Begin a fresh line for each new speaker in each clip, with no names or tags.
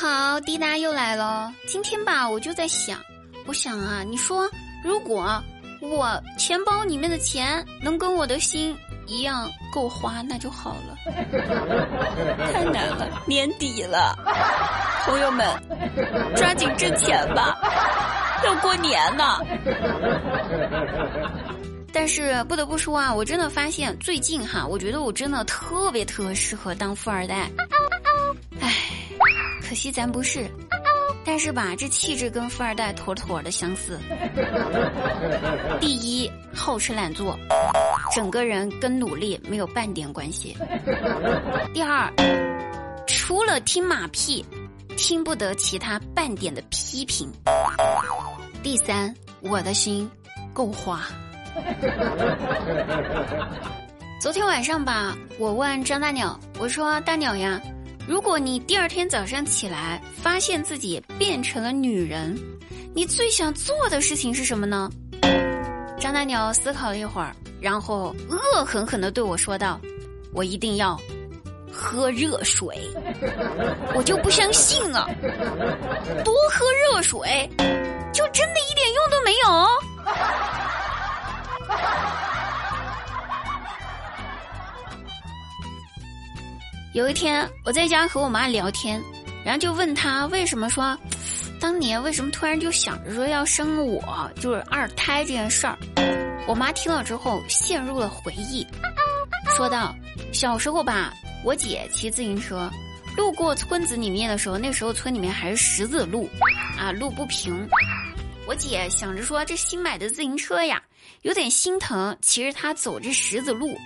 好，滴答又来了。今天吧，我就在想，我想啊，你说如果我钱包里面的钱能跟我的心一样够花，那就好了。太难了，年底了，朋友们，抓紧挣钱吧，要过年呢。但是不得不说啊，我真的发现最近哈，我觉得我真的特别特别适合当富二代。唉，可惜咱不是。但是吧，这气质跟富二代妥妥的相似。第一，好吃懒做，整个人跟努力没有半点关系。第二，除了听马屁，听不得其他半点的批评。第三，我的心够花。昨天晚上吧，我问张大鸟，我说：“大鸟呀，如果你第二天早上起来发现自己变成了女人，你最想做的事情是什么呢？”张大鸟思考了一会儿，然后恶狠狠地对我说道：“我一定要喝热水。”我就不相信啊！多喝热水，就真的一点用都没有？有一天，我在家和我妈聊天，然后就问她为什么说，当年为什么突然就想着说要生我，就是二胎这件事儿。我妈听了之后陷入了回忆，说道：小时候吧，我姐骑自行车路过村子里面的时候，那时候村里面还是石子路，啊，路不平。我姐想着说，这新买的自行车呀，有点心疼，骑着它走这石子路。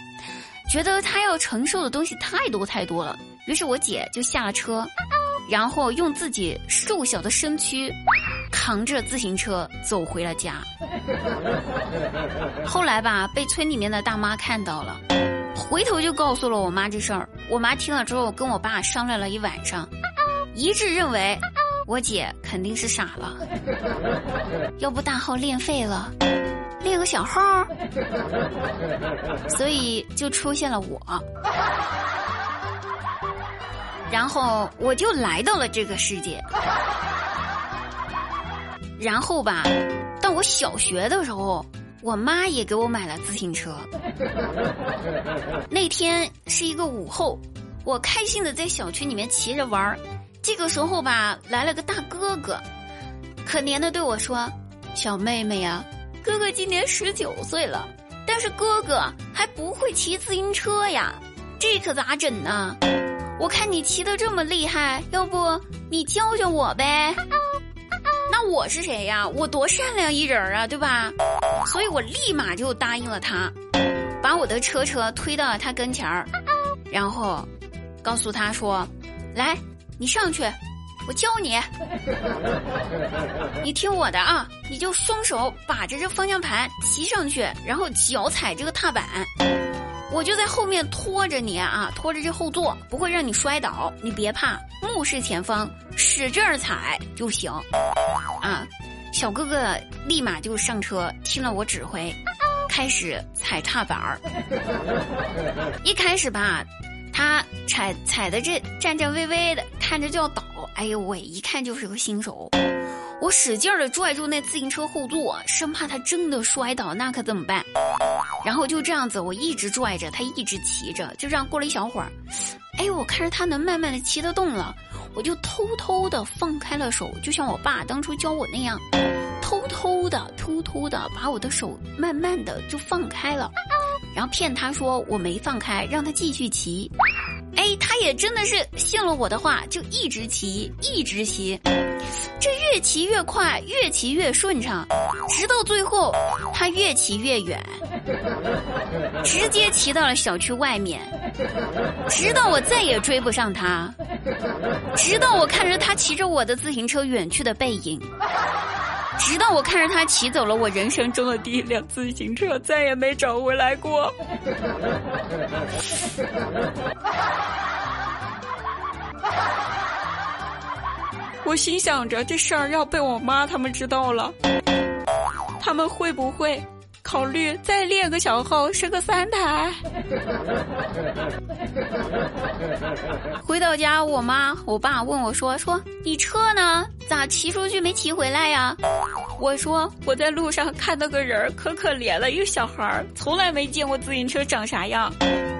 觉得他要承受的东西太多太多了，于是我姐就下了车，然后用自己瘦小的身躯扛着自行车走回了家。后来吧，被村里面的大妈看到了，回头就告诉了我妈这事儿。我妈听了之后，跟我爸商量了一晚上，一致认为我姐肯定是傻了，要不大号练废了。练个小号，所以就出现了我，然后我就来到了这个世界，然后吧，到我小学的时候，我妈也给我买了自行车。那天是一个午后，我开心的在小区里面骑着玩儿，这个时候吧，来了个大哥哥，可怜的对我说：“小妹妹呀。”哥哥今年十九岁了，但是哥哥还不会骑自行车呀，这可咋整呢？我看你骑的这么厉害，要不你教教我呗？那我是谁呀？我多善良一人啊，对吧？所以我立马就答应了他，把我的车车推到了他跟前儿，然后告诉他说：“来，你上去。”我教你，你听我的啊！你就双手把着这方向盘骑上去，然后脚踩这个踏板，我就在后面拖着你啊，拖着这后座，不会让你摔倒。你别怕，目视前方，使劲儿踩就行。啊，小哥哥立马就上车，听了我指挥，开始踩踏板儿。一开始吧。他踩踩的这颤颤巍巍的，看着就要倒。哎呦喂，一看就是个新手。我使劲的拽住那自行车后座，生怕他真的摔倒，那可怎么办？然后就这样子，我一直拽着他，一直骑着，就这样过了一小会儿。哎，我看着他能慢慢的骑得动了，我就偷偷的放开了手，就像我爸当初教我那样，偷偷的、偷偷的把我的手慢慢的就放开了。然后骗他说我没放开，让他继续骑。哎，他也真的是信了我的话，就一直骑，一直骑。这越骑越快，越骑越顺畅，直到最后，他越骑越远，直接骑到了小区外面。直到我再也追不上他，直到我看着他骑着我的自行车远去的背影。直到我看着他骑走了我人生中的第一辆自行车，再也没找回来过。我心想着，这事儿要被我妈他们知道了，他们会不会考虑再练个小号，生个三胎。回到家，我妈我爸问我说：“说你车呢？咋骑出去没骑回来呀？”我说：“我在路上看到个人可可怜了，一个小孩儿，从来没见过自行车长啥样。”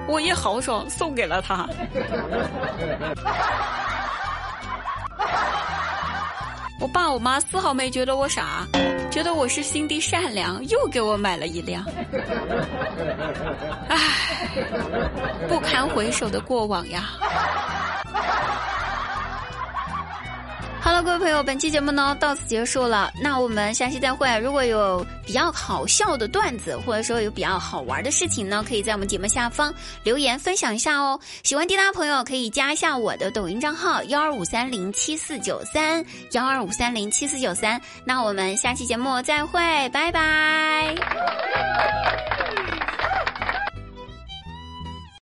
我也豪爽，送给了他。我爸我妈丝毫没觉得我傻，觉得我是心地善良，又给我买了一辆。唉，不堪回首的过往呀。好了，各位朋友，本期节目呢到此结束了，那我们下期再会。如果有比较好笑的段子，或者说有比较好玩的事情呢，可以在我们节目下方留言分享一下哦。喜欢滴答朋友可以加一下我的抖音账号幺二五三零七四九三幺二五三零七四九三。那我们下期节目再会，拜拜。